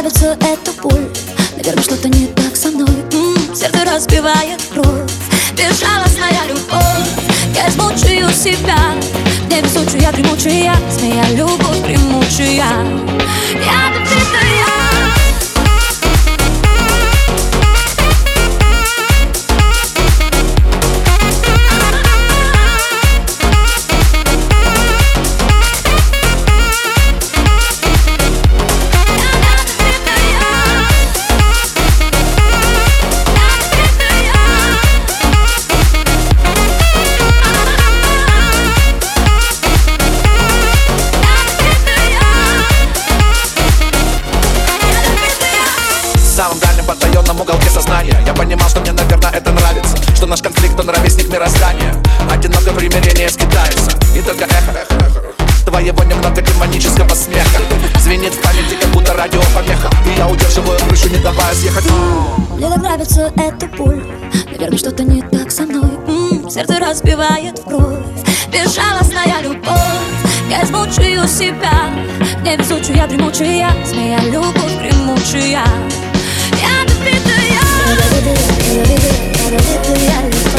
нравится эта боль. Наверное, что-то не так со мной. М-м, Сердце разбивает кровь. Безжалостная любовь. Я измучаю себя. Невезучая, дремучая Змея, любовь примучая Я. Самом он ровесник мироздания. Одиноко примирение скитается. И только эхо, Твоего немного демонического смеха Звенит в памяти, как будто радио помеха. И я удерживаю крышу, не давая съехать. Мне так нравится эта боль. Наверное, что-то не так со мной. М-м, Сердце разбивает в кровь. Безжалостная любовь. Я измучаю себя. Невезучая, дремучая. Змея, любовь примучая Yeah.